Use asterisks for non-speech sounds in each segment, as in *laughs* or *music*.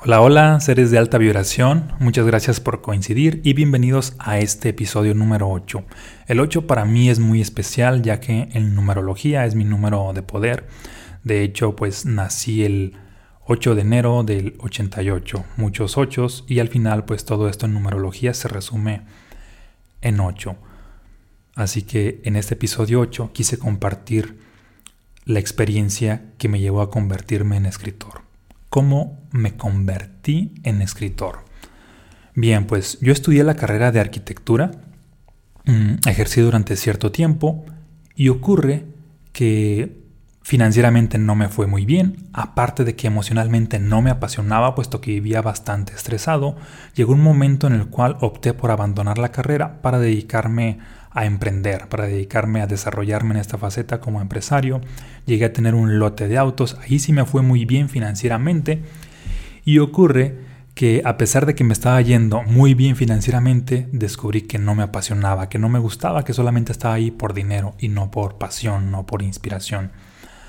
Hola, hola, seres de alta vibración, muchas gracias por coincidir y bienvenidos a este episodio número 8. El 8 para mí es muy especial ya que en numerología es mi número de poder. De hecho, pues nací el 8 de enero del 88, muchos 8 y al final pues todo esto en numerología se resume en 8. Así que en este episodio 8 quise compartir la experiencia que me llevó a convertirme en escritor cómo me convertí en escritor. Bien, pues yo estudié la carrera de arquitectura, mm, ejercí durante cierto tiempo y ocurre que financieramente no me fue muy bien, aparte de que emocionalmente no me apasionaba puesto que vivía bastante estresado, llegó un momento en el cual opté por abandonar la carrera para dedicarme a emprender, para dedicarme a desarrollarme en esta faceta como empresario. Llegué a tener un lote de autos, ahí sí me fue muy bien financieramente y ocurre que a pesar de que me estaba yendo muy bien financieramente, descubrí que no me apasionaba, que no me gustaba, que solamente estaba ahí por dinero y no por pasión, no por inspiración.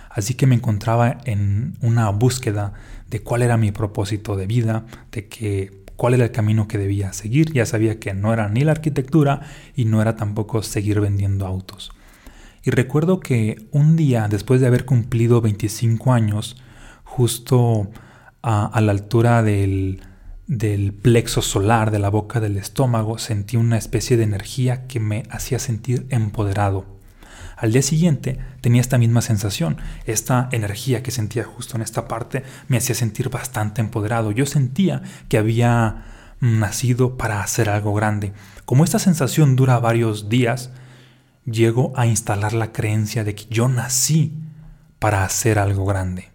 Así que me encontraba en una búsqueda de cuál era mi propósito de vida, de que cuál era el camino que debía seguir. Ya sabía que no era ni la arquitectura y no era tampoco seguir vendiendo autos. Y recuerdo que un día, después de haber cumplido 25 años, justo a, la altura del, del plexo solar de la boca del estómago, sentí una especie de energía que me hacía sentir empoderado al día siguiente tenía esta misma sensación, esta energía que sentía justo en esta parte me hacía sentir bastante empoderado. Yo sentía que había nacido para hacer algo grande. Como esta sensación dura varios días, llego a instalar la creencia de que yo nací para hacer algo grande.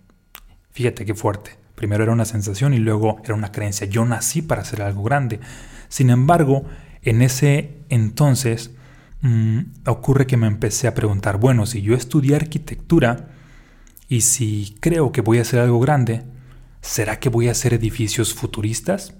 Fíjate qué fuerte. Primero era una sensación y luego era una creencia. Yo nací para hacer algo grande. Sin embargo, en ese entonces Mm, ocurre que me empecé a preguntar, bueno, si yo estudié arquitectura y si creo que voy a hacer algo grande, ¿será que voy a hacer edificios futuristas?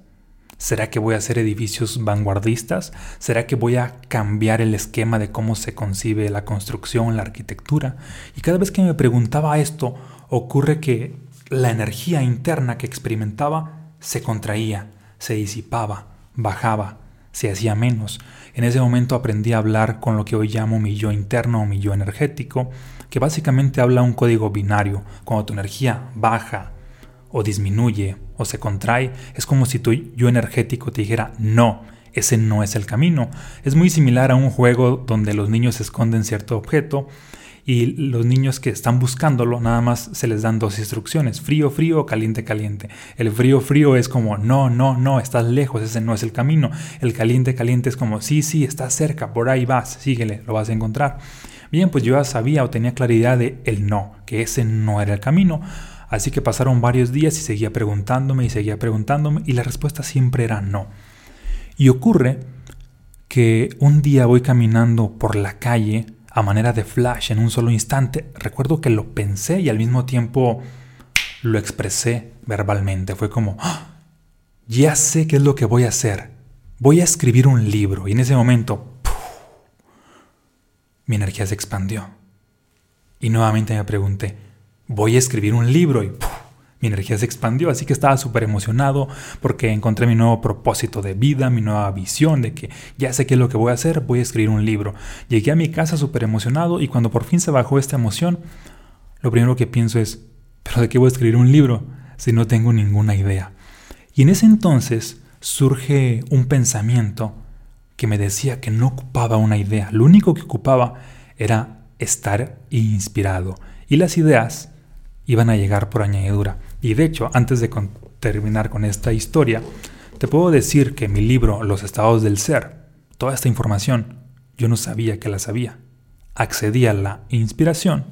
¿Será que voy a hacer edificios vanguardistas? ¿Será que voy a cambiar el esquema de cómo se concibe la construcción, la arquitectura? Y cada vez que me preguntaba esto, ocurre que la energía interna que experimentaba se contraía, se disipaba, bajaba, se hacía menos. En ese momento aprendí a hablar con lo que hoy llamo mi yo interno o mi yo energético, que básicamente habla un código binario. Cuando tu energía baja o disminuye o se contrae, es como si tu yo energético te dijera no, ese no es el camino. Es muy similar a un juego donde los niños esconden cierto objeto y los niños que están buscándolo nada más se les dan dos instrucciones, frío, frío, caliente, caliente. El frío, frío es como, no, no, no, estás lejos, ese no es el camino. El caliente, caliente es como, sí, sí, estás cerca, por ahí vas, síguele, lo vas a encontrar. Bien, pues yo ya sabía o tenía claridad de el no, que ese no era el camino. Así que pasaron varios días y seguía preguntándome y seguía preguntándome y la respuesta siempre era no. Y ocurre que un día voy caminando por la calle a manera de flash en un solo instante. Recuerdo que lo pensé y al mismo tiempo lo expresé verbalmente. Fue como, ¡Ah! ya sé qué es lo que voy a hacer. Voy a escribir un libro. Y en ese momento, mi energía se expandió. Y nuevamente me pregunté, voy a escribir un libro y mi energía se expandió, así que estaba súper emocionado porque encontré mi nuevo propósito de vida, mi nueva visión de que ya sé qué es lo que voy a hacer, voy a escribir un libro. Llegué a mi casa súper emocionado y cuando por fin se bajó esta emoción, lo primero que pienso es, ¿pero de qué voy a escribir un libro si no tengo ninguna idea? Y en ese entonces surge un pensamiento que me decía que no ocupaba una idea, lo único que ocupaba era estar inspirado. Y las ideas iban a llegar por añadidura. Y de hecho, antes de terminar con esta historia, te puedo decir que mi libro Los estados del ser, toda esta información, yo no sabía que la sabía. Accedí a la inspiración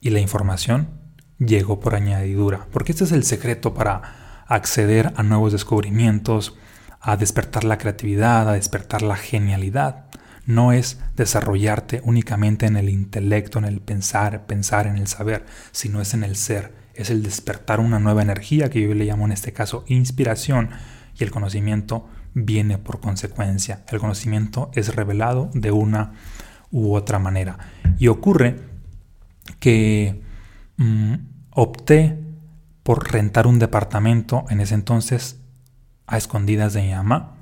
y la información llegó por añadidura, porque este es el secreto para acceder a nuevos descubrimientos, a despertar la creatividad, a despertar la genialidad no es desarrollarte únicamente en el intelecto, en el pensar, pensar en el saber, sino es en el ser, es el despertar una nueva energía que yo le llamo en este caso inspiración y el conocimiento viene por consecuencia. El conocimiento es revelado de una u otra manera. Y ocurre que mm, opté por rentar un departamento en ese entonces a escondidas de mi mamá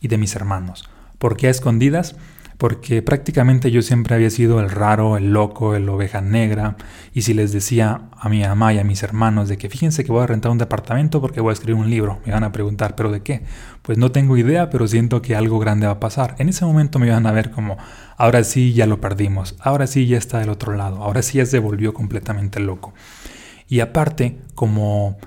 y de mis hermanos. ¿Por qué a escondidas? Porque prácticamente yo siempre había sido el raro, el loco, el oveja negra, y si les decía a mi mamá y a mis hermanos de que fíjense que voy a rentar un departamento porque voy a escribir un libro, me van a preguntar, ¿pero de qué? Pues no tengo idea, pero siento que algo grande va a pasar. En ese momento me iban a ver como, ahora sí ya lo perdimos, ahora sí ya está del otro lado, ahora sí ya se volvió completamente loco. Y aparte, como...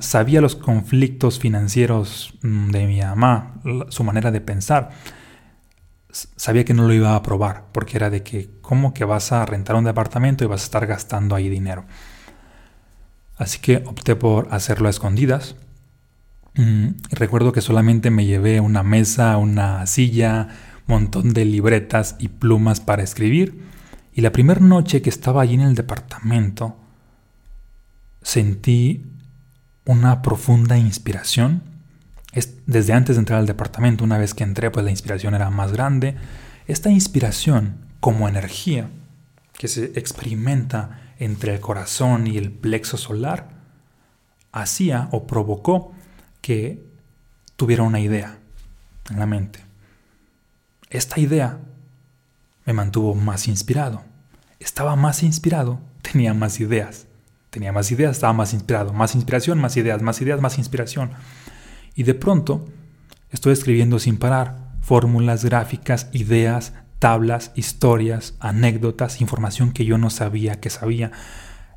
sabía los conflictos financieros mm, de mi mamá, su manera de pensar, sabía que no lo iba a aprobar, porque era de que, ¿cómo que vas a rentar un departamento y vas a estar gastando ahí dinero? Así que opté por hacerlo a escondidas. Mm, recuerdo que solamente me llevé una mesa, una silla, un montón de libretas y plumas para escribir. Y la primera noche que estaba allí en el departamento, sentí una profunda inspiración desde antes de entrar al departamento, una vez que entré, pues la inspiración era más grande. Esta inspiración como energía que se experimenta entre el corazón y el plexo solar, hacía o provocó que tuviera una idea en la mente. Esta idea me mantuvo más inspirado. Estaba más inspirado, tenía más ideas. Tenía más ideas, estaba más inspirado. Más inspiración, más ideas, más ideas, más inspiración. Y de pronto estoy escribiendo sin parar fórmulas, gráficas, ideas, tablas, historias, anécdotas, información que yo no sabía que sabía.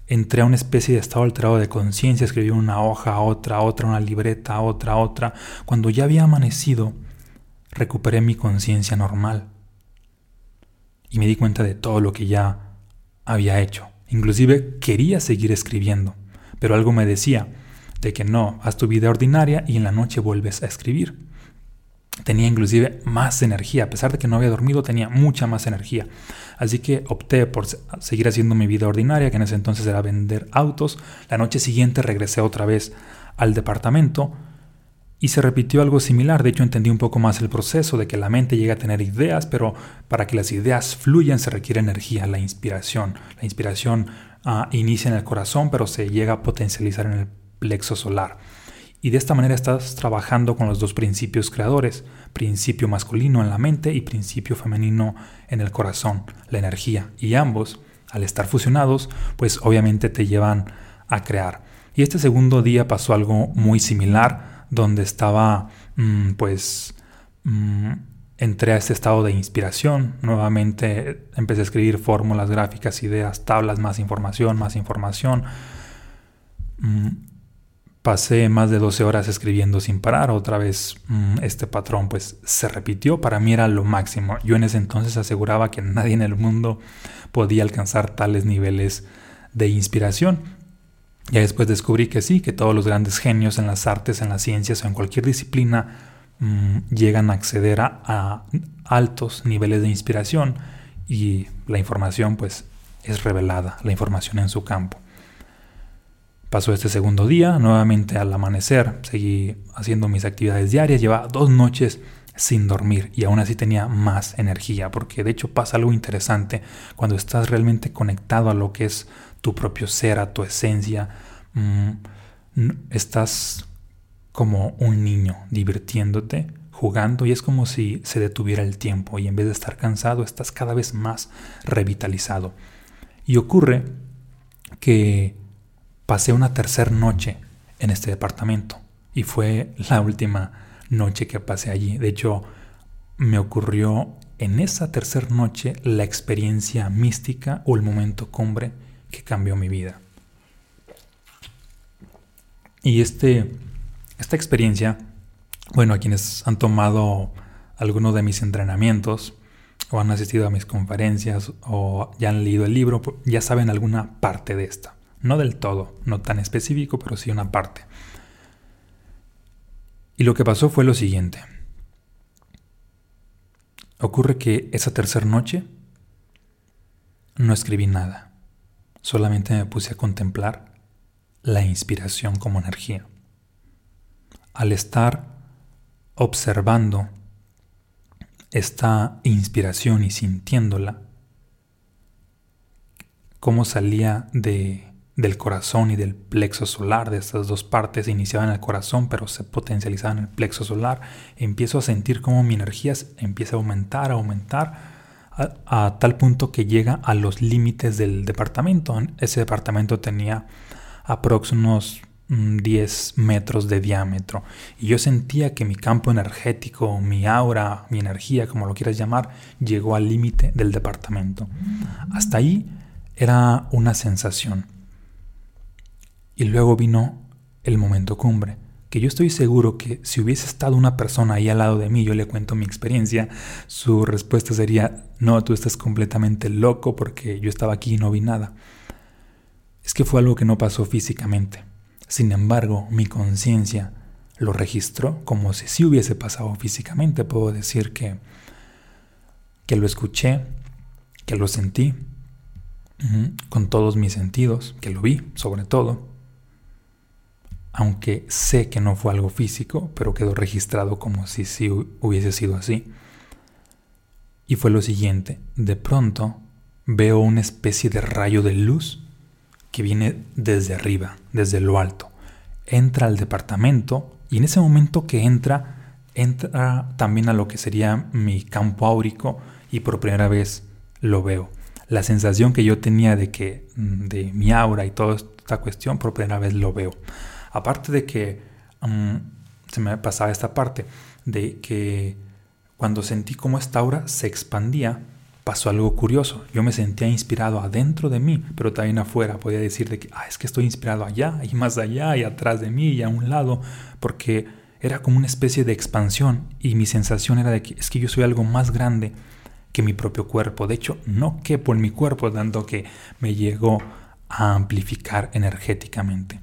Entré a una especie de estado alterado de conciencia, escribí una hoja, otra, otra, una libreta, otra, otra. Cuando ya había amanecido, recuperé mi conciencia normal. Y me di cuenta de todo lo que ya había hecho. Inclusive quería seguir escribiendo, pero algo me decía, de que no, haz tu vida ordinaria y en la noche vuelves a escribir. Tenía inclusive más energía, a pesar de que no había dormido, tenía mucha más energía. Así que opté por seguir haciendo mi vida ordinaria, que en ese entonces era vender autos. La noche siguiente regresé otra vez al departamento y se repitió algo similar. De hecho, entendí un poco más el proceso de que la mente llega a tener ideas, pero para que las ideas fluyan se requiere energía, la inspiración. La inspiración ah, inicia en el corazón, pero se llega a potencializar en el plexo solar. Y de esta manera estás trabajando con los dos principios creadores, principio masculino en la mente y principio femenino en el corazón, la energía. Y ambos, al estar fusionados, pues obviamente te llevan a crear. Y este segundo día pasó algo muy similar, donde estaba, mm, pues, mm, entré a este estado de inspiración. Nuevamente empecé a escribir fórmulas gráficas, ideas, tablas, más información, más información. Pasé más de 12 horas escribiendo sin parar, otra vez mm, este patrón pues se repitió, para mí era lo máximo. Yo en ese entonces aseguraba que nadie en el mundo podía alcanzar tales niveles de inspiración. Ya después descubrí que sí, que todos los grandes genios en las artes, en las ciencias o en cualquier disciplina mm, llegan a acceder a altos niveles de inspiración y la información pues es revelada, la información en su campo. Pasó este segundo día, nuevamente al amanecer, seguí haciendo mis actividades diarias, llevaba dos noches sin dormir y aún así tenía más energía, porque de hecho pasa algo interesante cuando estás realmente conectado a lo que es tu propio ser, a tu esencia, mm, estás como un niño divirtiéndote, jugando y es como si se detuviera el tiempo y en vez de estar cansado estás cada vez más revitalizado. Y ocurre que pasé una tercera noche en este departamento y fue la última noche que pasé allí. De hecho, me ocurrió en esa tercera noche la experiencia mística o el momento cumbre que cambió mi vida. Y este, esta experiencia, bueno, a quienes han tomado alguno de mis entrenamientos o han asistido a mis conferencias o ya han leído el libro, ya saben alguna parte de esta. No del todo, no tan específico, pero sí una parte. Y lo que pasó fue lo siguiente. Ocurre que esa tercera noche no escribí nada, solamente me puse a contemplar la inspiración como energía. Al estar observando esta inspiración y sintiéndola, cómo salía de del corazón y del plexo solar, de estas dos partes, iniciaban en el corazón, pero se potencializaban en el plexo solar. Empiezo a sentir cómo mi energía empieza a aumentar, a aumentar, a, tal punto que llega a los límites del departamento. Ese departamento tenía aproximadamente unos 10 mm, metros de diámetro. Y yo sentía que mi campo energético, mi aura, mi energía, como lo quieras llamar, llegó al límite del departamento. Hasta ahí era una sensación. Y luego vino el momento cumbre, que yo estoy seguro que si hubiese estado una persona ahí al lado de mí, yo le cuento mi experiencia, su respuesta sería, no, tú estás completamente loco porque yo estaba aquí y no vi nada. Es que fue algo que no pasó físicamente. Sin embargo, mi conciencia lo registró como si sí hubiese pasado físicamente. Puedo decir que, que lo escuché, que lo sentí, con todos mis sentidos, que lo vi sobre todo aunque sé que no fue algo físico, pero quedó registrado como si sí hubiese sido así. Y fue lo siguiente, de pronto veo una especie de rayo de luz que viene desde arriba, desde lo alto. Entra al departamento y en ese momento que entra, entra también a lo que sería mi campo áurico y por primera vez lo veo. La sensación que yo tenía de que mm, de mi aura y toda esta cuestión, por primera vez lo veo. Aparte de que mm, se me pasaba esta parte, de que cuando sentí como esta aura se expandía, pasó algo curioso. Yo me sentía inspirado adentro de mí, pero también afuera. Podía decir de que, ah, es que estoy inspirado allá y más allá y atrás de mí y a un lado, porque era como una especie de expansión y mi sensación era de que es que yo soy algo más grande que mi propio cuerpo. De hecho, no quepo en mi cuerpo, dando que me llegó a amplificar energéticamente.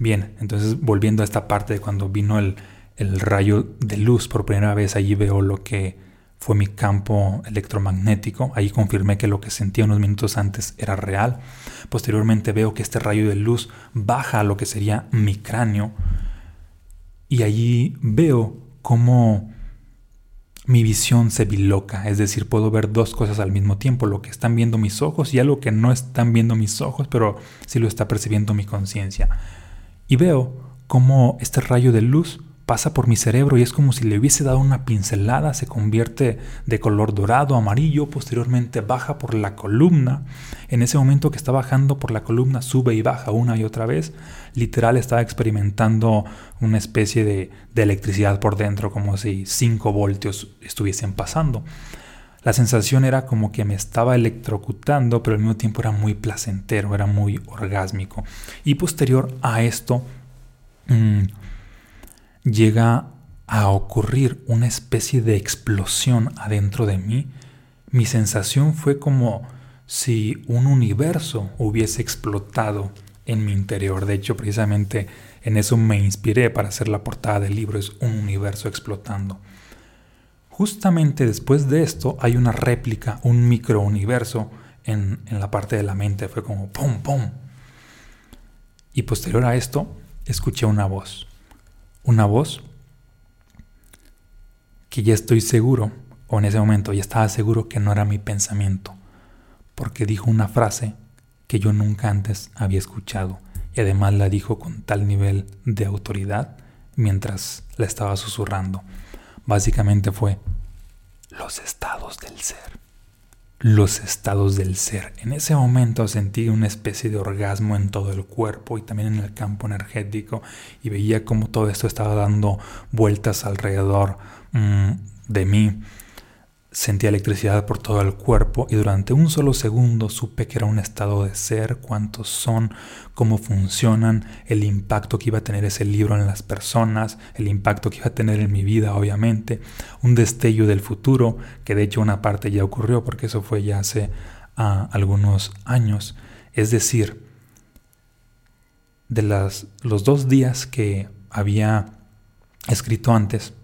Bien, entonces volviendo a esta parte de cuando vino el, rayo de luz por primera vez, allí veo lo que fue mi campo electromagnético. Ahí confirmé que lo que sentía unos minutos antes era real. Posteriormente veo que este rayo de luz baja a lo que sería mi cráneo. Y allí veo cómo mi visión se biloca. Es decir, puedo ver dos cosas al mismo tiempo. Lo que están viendo mis ojos y algo que no están viendo mis ojos, pero sí lo está percibiendo mi conciencia y veo cómo este rayo de luz pasa por mi cerebro y es como si le hubiese dado una pincelada, se convierte de color dorado, amarillo, posteriormente baja por la columna. En ese momento que está bajando por la columna sube y baja una y otra vez. Literal estaba experimentando una especie de, electricidad por dentro, como si 5 voltios estuviesen pasando. La sensación era como que me estaba electrocutando, pero al mismo tiempo era muy placentero, era muy orgásmico. Y posterior a esto, mm, llega a ocurrir una especie de explosión adentro de mí. Mi sensación fue como si un universo hubiese explotado en mi interior. De hecho, precisamente en eso me inspiré para hacer la portada del libro, es un universo explotando. Justamente después de esto hay una réplica, un microuniverso en, en la parte de la mente. Fue como ¡pum, pum! Y posterior a esto, escuché una voz. Una voz que ya estoy seguro, o en ese momento ya estaba seguro que no era mi pensamiento, porque dijo una frase que yo nunca antes había escuchado y además la dijo con tal nivel de autoridad mientras la estaba susurrando. Básicamente fue los estados del ser. Los estados del ser. En ese momento sentí una especie de orgasmo en todo el cuerpo y también en el campo energético y veía cómo todo esto estaba dando vueltas alrededor mm, de mí Sentí electricidad por todo el cuerpo y durante un solo segundo supe que era un estado de ser, cuántos son, cómo funcionan, el impacto que iba a tener ese libro en las personas, el impacto que iba a tener en mi vida, obviamente, un destello del futuro, que de hecho una parte ya ocurrió porque eso fue ya hace ah, algunos años. Es decir, de las, los dos días que había escrito antes,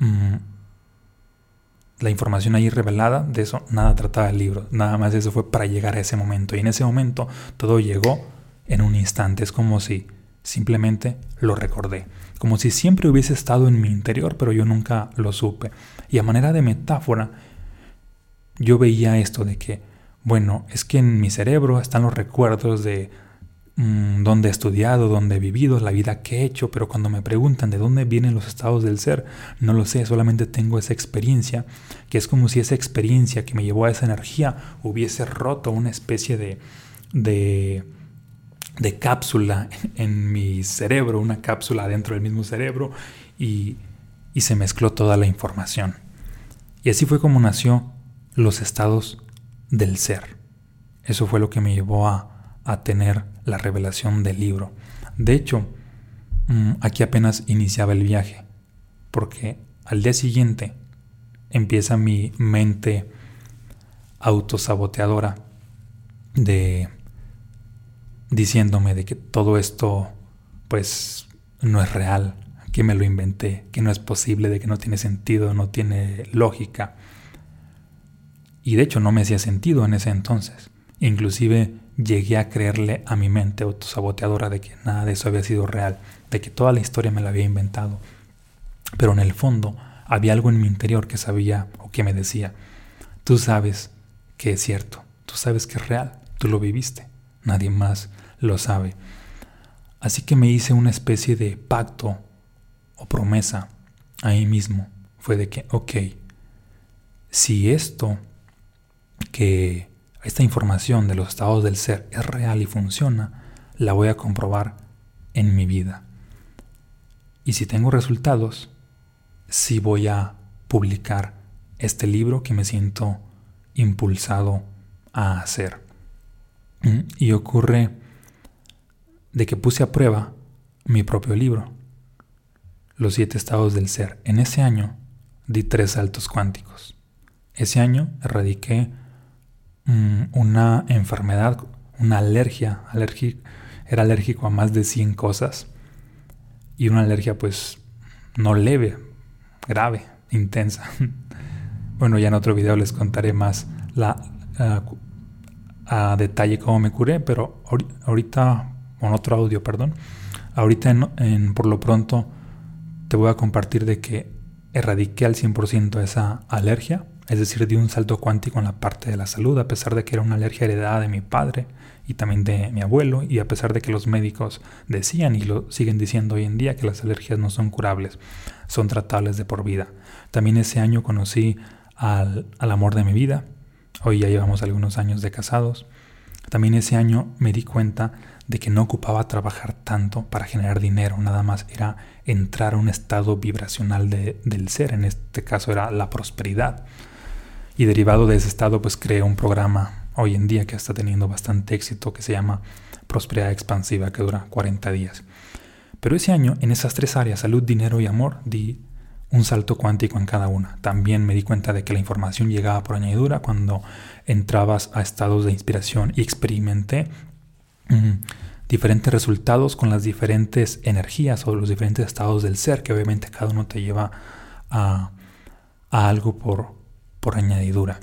mm, la información ahí revelada, de eso nada trataba el libro, nada más eso fue para llegar a ese momento. Y en ese momento todo llegó en un instante, es como si simplemente lo recordé, como si siempre hubiese estado en mi interior, pero yo nunca lo supe. Y a manera de metáfora, yo veía esto de que, bueno, es que en mi cerebro están los recuerdos de mm, dónde he estudiado, dónde he vivido, la vida que he hecho, pero cuando me preguntan de dónde vienen los estados del ser, no lo sé, solamente tengo esa experiencia, que es como si esa experiencia que me llevó a esa energía hubiese roto una especie de, de, de cápsula en mi cerebro, una cápsula dentro del mismo cerebro, y, y se mezcló toda la información. Y así fue como nació los estados del ser. Eso fue lo que me llevó a, tener la revelación del libro. De hecho, mm, aquí apenas iniciaba el viaje, porque al día siguiente empieza mi mente autosaboteadora de diciéndome de que todo esto pues no es real, que me lo inventé, que no es posible, de que no tiene sentido, no tiene lógica. Y de hecho no me hacía sentido en ese entonces. Inclusive llegué a creerle a mi mente autosaboteadora de que nada de eso había sido real, de que toda la historia me la había inventado. Pero en el fondo había algo en mi interior que sabía o que me decía, tú sabes que es cierto, tú sabes que es real, tú lo viviste, nadie más lo sabe. Así que me hice una especie de pacto o promesa ahí mismo. Fue de que, ok, si esto que esta información de los estados del ser es real y funciona, la voy a comprobar en mi vida. Y si tengo resultados, sí voy a publicar este libro que me siento impulsado a hacer. Y ocurre de que puse a prueba mi propio libro, Los siete estados del ser. En ese año di tres saltos cuánticos. Ese año erradiqué una enfermedad, una alergia, era alérgico a más de 100 cosas. Y una alergia pues no leve, grave, intensa. *laughs* bueno, ya en otro video les contaré más la, a detalle cómo me curé, pero ahorita, con otro audio, perdón, ahorita en, por lo pronto te voy a compartir de que erradiqué al 100% esa alergia es decir, di un salto cuántico en la parte de la salud, a pesar de que era una alergia heredada de mi padre y también de mi abuelo, y a pesar de que los médicos decían y lo siguen diciendo hoy en día que las alergias no son curables, son tratables de por vida. También ese año conocí al, al amor de mi vida, hoy ya llevamos algunos años de casados. También ese año me di cuenta de que no ocupaba trabajar tanto para generar dinero, nada más era entrar a un estado vibracional del ser, en este caso era la prosperidad. Y derivado de ese estado, pues creé un programa hoy en día que está teniendo bastante éxito que se llama Prosperidad Expansiva, que dura 40 días. Pero ese año, en esas tres áreas, salud, dinero y amor, di un salto cuántico en cada una. También me di cuenta de que la información llegaba por añadidura cuando entrabas a estados de inspiración y experimenté mm, diferentes resultados con las diferentes energías o los diferentes estados del ser, que obviamente cada uno te lleva a, a algo por, por añadidura.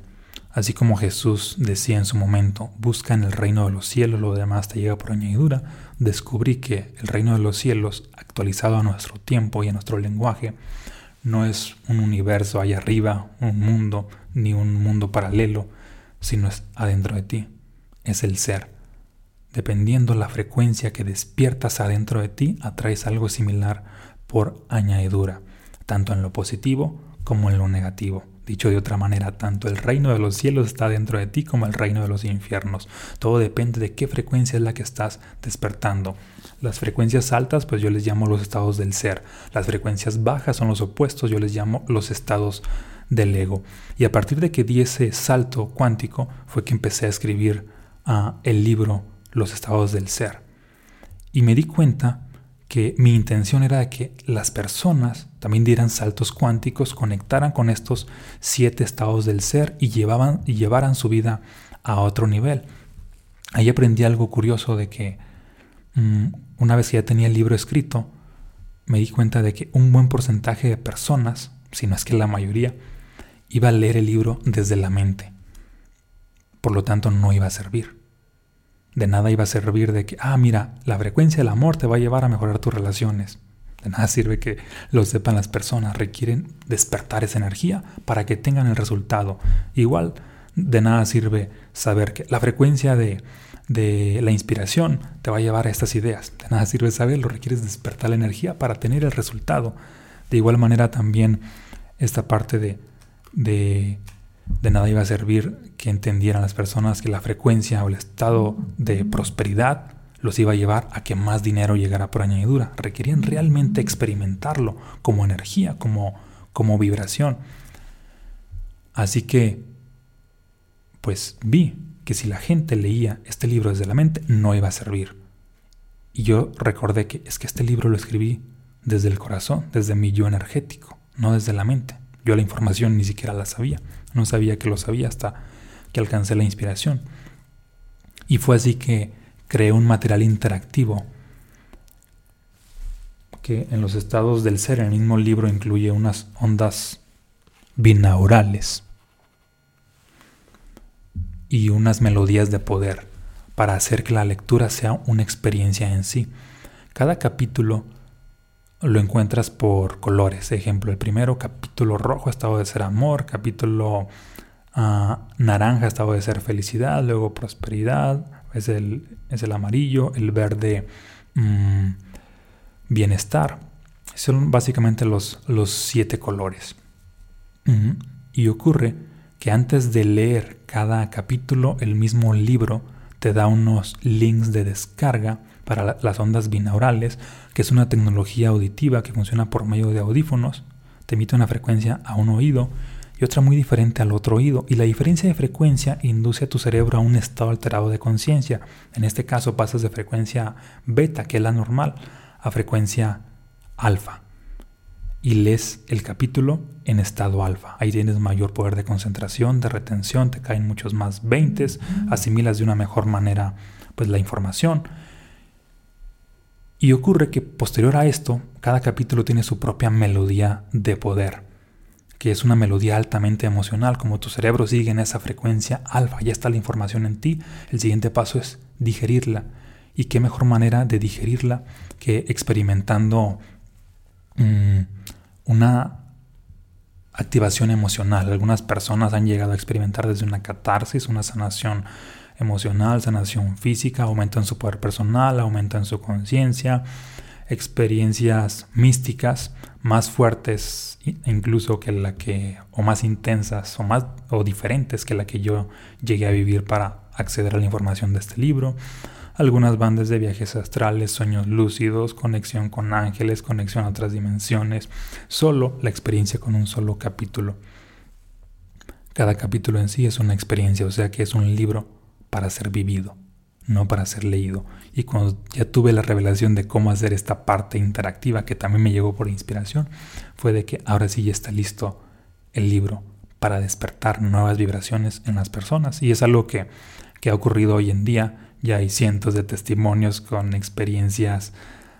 Así como Jesús decía en su momento, busca en el reino de los cielos, lo demás te llega por añadidura, descubrí que el reino de los cielos, actualizado a nuestro tiempo y a nuestro lenguaje, no es un universo allá arriba, un mundo, ni un mundo paralelo, sino es adentro de ti, es el ser. Dependiendo la frecuencia que despiertas adentro de ti, atraes algo similar por añadidura, tanto en lo positivo como en lo negativo. Dicho de otra manera, tanto el reino de los cielos está dentro de ti como el reino de los infiernos. Todo depende de qué frecuencia es la que estás despertando. Las frecuencias altas, pues yo les llamo los estados del ser. Las frecuencias bajas son los opuestos, yo les llamo los estados del ego. Y a partir de que di ese salto cuántico, fue que empecé a escribir ah, el libro Los estados del ser. Y me di cuenta que mi intención era que las personas también dieran saltos cuánticos, conectaran con estos siete estados del ser y, llevaban, y llevaran su vida a otro nivel. Ahí aprendí algo curioso de que mm, una vez que ya tenía el libro escrito, me di cuenta de que un buen porcentaje de personas, si no es que la mayoría, iba a leer el libro desde la mente. Por lo tanto, no iba a servir. De nada iba a servir de que, ah, mira, la frecuencia del amor te va a llevar a mejorar tus relaciones. De nada sirve que lo sepan las personas, requieren despertar esa energía para que tengan el resultado. Igual, de nada sirve saber que la frecuencia de, de la inspiración te va a llevar a estas ideas. De nada sirve saberlo, requieres despertar la energía para tener el resultado. De igual manera también esta parte de, de, de nada iba a servir que entendieran las personas que la frecuencia o el estado de prosperidad los iba a llevar a que más dinero llegara por añadidura. Requerían realmente experimentarlo como energía, como, como vibración. Así que, pues vi que si la gente leía este libro desde la mente, no iba a servir. Y yo recordé que es que este libro lo escribí desde el corazón, desde mi yo energético, no desde la mente. Yo la información ni siquiera la sabía. No sabía que lo sabía hasta que alcancé la inspiración. Y fue así que creé un material interactivo que en los estados del ser, en el mismo libro, incluye unas ondas binaurales y unas melodías de poder para hacer que la lectura sea una experiencia en sí. Cada capítulo lo encuentras por colores. Ejemplo, el primero, capítulo rojo, estado de ser amor, capítulo ah, naranja, estado de ser felicidad, luego prosperidad, es el, es el amarillo, el verde, mm, bienestar. Son básicamente los, los siete colores. Y ocurre que antes de leer cada capítulo, el mismo libro te da unos links de descarga para las ondas binaurales, que es una tecnología auditiva que funciona por medio de audífonos. Te emite una frecuencia a un oído y otra muy diferente al otro oído. Y la diferencia de frecuencia induce a tu cerebro a un estado alterado de conciencia. En este caso pasas de frecuencia beta, que es la normal, a frecuencia alfa y lees el capítulo en estado alfa. Ahí tienes mayor poder de concentración, de retención, te caen muchos más 20, asimilas de una mejor manera pues la información. Y ocurre que posterior a esto, cada capítulo tiene su propia melodía de poder, que es una melodía altamente emocional, como tu cerebro sigue en esa frecuencia alfa, ya está la información en ti, el siguiente paso es digerirla. ¿Y qué mejor manera de digerirla que experimentando Mm, una activación emocional. Algunas personas han llegado a experimentar desde una catarsis, una sanación emocional, sanación física, aumento en su poder personal, aumento en su conciencia, experiencias místicas más fuertes incluso que la que o más intensas o más o diferentes que la que yo llegué a vivir para acceder a la información de este libro algunas bandas de viajes astrales, sueños lúcidos, conexión con ángeles, conexión a otras dimensiones, solo la experiencia con un solo capítulo. Cada capítulo en sí es una experiencia, o sea que es un libro para ser vivido, no para ser leído. Y cuando ya tuve la revelación de cómo hacer esta parte interactiva, que también me llegó por inspiración, fue de que ahora sí ya está listo el libro para despertar nuevas vibraciones en las personas. Y es algo que, que ha ocurrido hoy en día ya hay cientos de testimonios con experiencias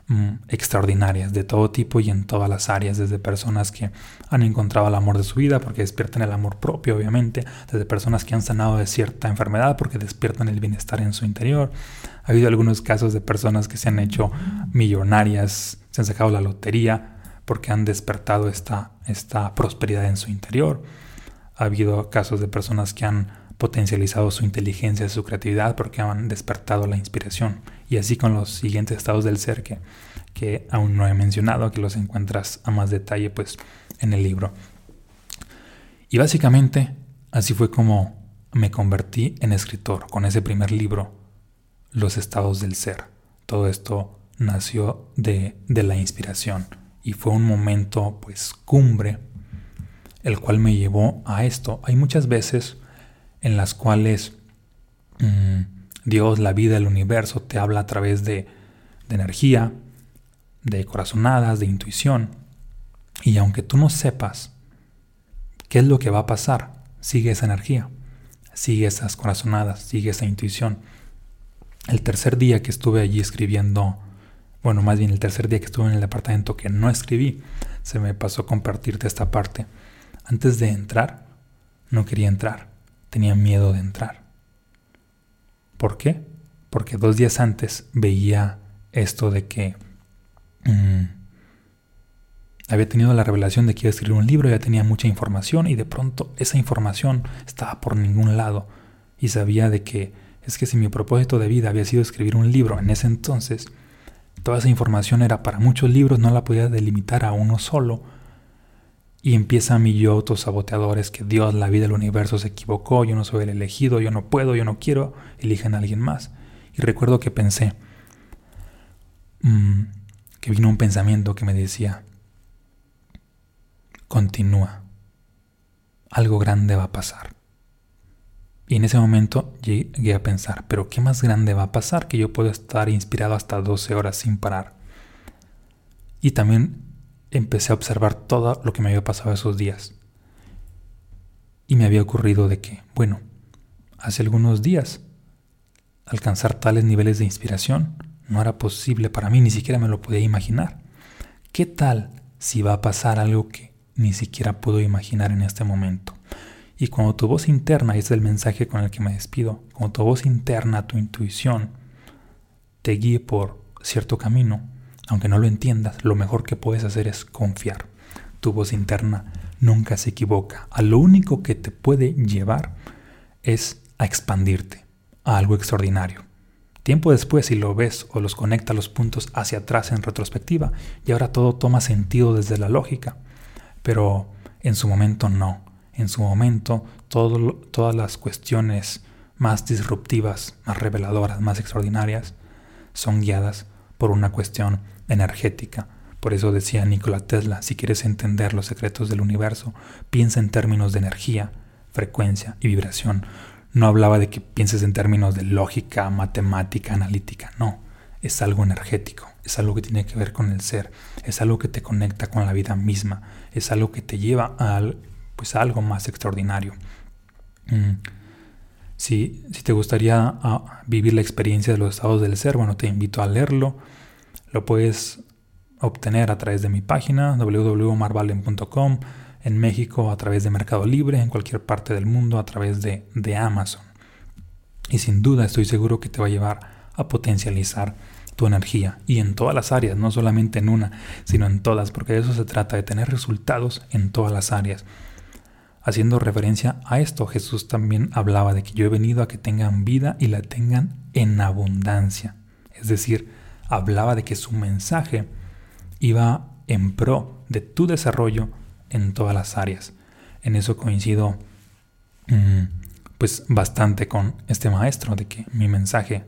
mm, extraordinarias de todo tipo y en todas las áreas, desde personas que han encontrado el amor de su vida porque despiertan el amor propio, obviamente, desde personas que han sanado de cierta enfermedad porque despiertan el bienestar en su interior. Ha habido algunos casos de personas que se han hecho millonarias, se han sacado la lotería porque han despertado esta, esta prosperidad en su interior. Ha habido casos de personas que han potencializado su inteligencia, su creatividad, porque han despertado la inspiración. Y así con los siguientes estados del ser que, que aún no he mencionado, que los encuentras a más detalle pues en el libro. Y básicamente así fue como me convertí en escritor con ese primer libro, Los estados del ser. Todo esto nació de, de la inspiración y fue un momento pues cumbre el cual me llevó a esto. Hay muchas veces en las cuales mm, Dios, la vida, el universo te habla a través de, de energía, de corazonadas, de intuición. Y aunque tú no sepas qué es lo que va a pasar, sigue esa energía, sigue esas corazonadas, sigue esa intuición. El tercer día que estuve allí escribiendo, bueno, más bien el tercer día que estuve en el departamento que no escribí, se me pasó compartirte esta parte. Antes de entrar, no quería entrar tenía miedo de entrar. ¿Por qué? Porque dos días antes veía esto de que mm, había tenido la revelación de que iba a escribir un libro, ya tenía mucha información y de pronto esa información estaba por ningún lado y sabía de que es que si mi propósito de vida había sido escribir un libro en ese entonces, toda esa información era para muchos libros, no la podía delimitar a uno solo. Y empieza mi yo autosaboteador, es que Dios, la vida, el universo se equivocó, yo no soy el elegido, yo no puedo, yo no quiero, eligen a alguien más. Y recuerdo que pensé, mm, que vino un pensamiento que me decía, continúa, algo grande va a pasar. Y en ese momento llegué a pensar, pero ¿qué más grande va a pasar que yo puedo estar inspirado hasta 12 horas sin parar? Y también empecé a observar todo lo que me había pasado esos días. Y me había ocurrido de que, bueno, hace algunos días, alcanzar tales niveles de inspiración no era posible para mí, ni siquiera me lo podía imaginar. ¿Qué tal si va a pasar algo que ni siquiera puedo imaginar en este momento? Y cuando tu voz interna, y es el mensaje con el que me despido, cuando tu voz interna, tu intuición, te guíe por cierto camino, aunque no lo entiendas, lo mejor que puedes hacer es confiar. Tu voz interna nunca se equivoca. A lo único que te puede llevar es a expandirte, a algo extraordinario. Tiempo después, si lo ves o los conecta los puntos hacia atrás en retrospectiva, y ahora todo toma sentido desde la lógica. Pero en su momento no en su momento todas las cuestiones más disruptivas, más reveladoras, más extraordinarias, son guiadas por una cuestión energética. Por eso decía Nikola Tesla, si quieres entender los secretos del universo, piensa en términos de energía, frecuencia y vibración. No hablaba de que pienses en términos de lógica, matemática, analítica, no. Es algo energético, es algo que tiene que ver con el ser, es algo que te conecta con la vida misma, es algo que te lleva al pues algo más extraordinario. Mm. Si, te gustaría ah, vivir la experiencia de los estados del ser, bueno, te invito a leerlo. Lo puedes obtener a través de mi página www.marvalen.com, en México a través de Mercado Libre, en cualquier parte del mundo a través de, de Amazon. Y sin duda estoy seguro que te va a llevar a potencializar tu energía y en todas las áreas, no solamente en una, sino en todas, porque de eso se trata, de tener resultados en todas las áreas. Haciendo referencia a esto, Jesús también hablaba de que yo he venido a que tengan vida y la tengan en abundancia. Es decir, hablaba de que su mensaje iba en pro de tu desarrollo en todas las áreas. En eso coincido mm, pues bastante con este maestro de que mi mensaje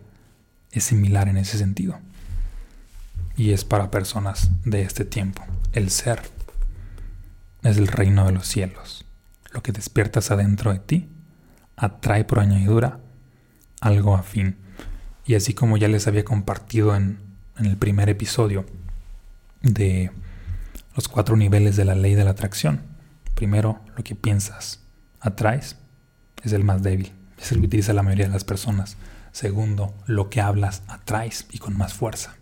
es similar en ese sentido. Y es para personas de este tiempo. El ser es el reino de los cielos lo que despiertas adentro de ti atrae por añadidura algo afín. Y así como ya les había compartido en, el primer episodio de los cuatro niveles de la ley de la atracción. Primero, lo que piensas, atraes, es el más débil, es el que utiliza la mayoría de las personas. Segundo, lo que hablas, atraes y con más fuerza.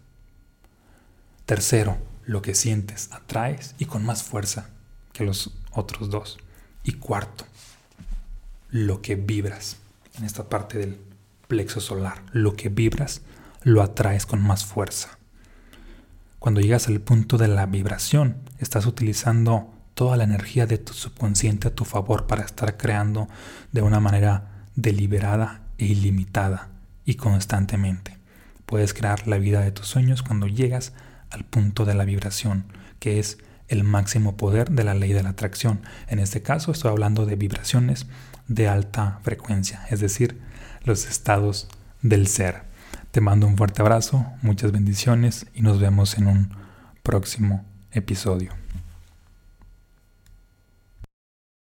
Tercero, lo que sientes, atraes y con más fuerza que los otros dos. Y cuarto, lo que vibras en esta parte del plexo solar, lo que vibras lo atraes con más fuerza. Cuando llegas al punto de la vibración, estás utilizando toda la energía de tu subconsciente a tu favor para estar creando de una manera deliberada e ilimitada y constantemente. Puedes crear la vida de tus sueños cuando llegas al punto de la vibración, que es el máximo poder de la ley de la atracción. En este caso estoy hablando de vibraciones de alta frecuencia, es decir, los estados del ser. Te mando un fuerte abrazo, muchas bendiciones y nos vemos en un próximo episodio.